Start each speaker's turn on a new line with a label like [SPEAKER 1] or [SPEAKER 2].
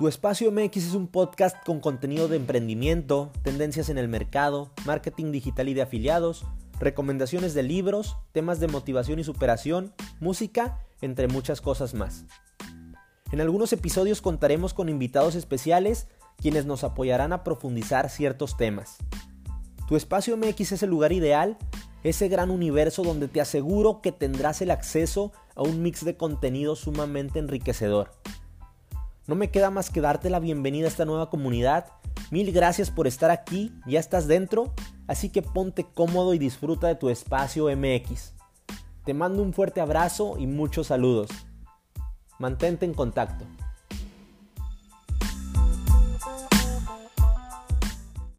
[SPEAKER 1] Tu Espacio MX es un podcast con contenido de emprendimiento, tendencias en el mercado, marketing digital y de afiliados, recomendaciones de libros, temas de motivación y superación, música, entre muchas cosas más. En algunos episodios contaremos con invitados especiales quienes nos apoyarán a profundizar ciertos temas. Tu espacio MX es el lugar ideal, ese gran universo donde te aseguro que tendrás el acceso a un mix de contenido sumamente enriquecedor. No me queda más que darte la bienvenida a esta nueva comunidad. Mil gracias por estar aquí, ya estás dentro, así que ponte cómodo y disfruta de tu espacio MX. Te mando un fuerte abrazo y muchos saludos. Mantente en contacto.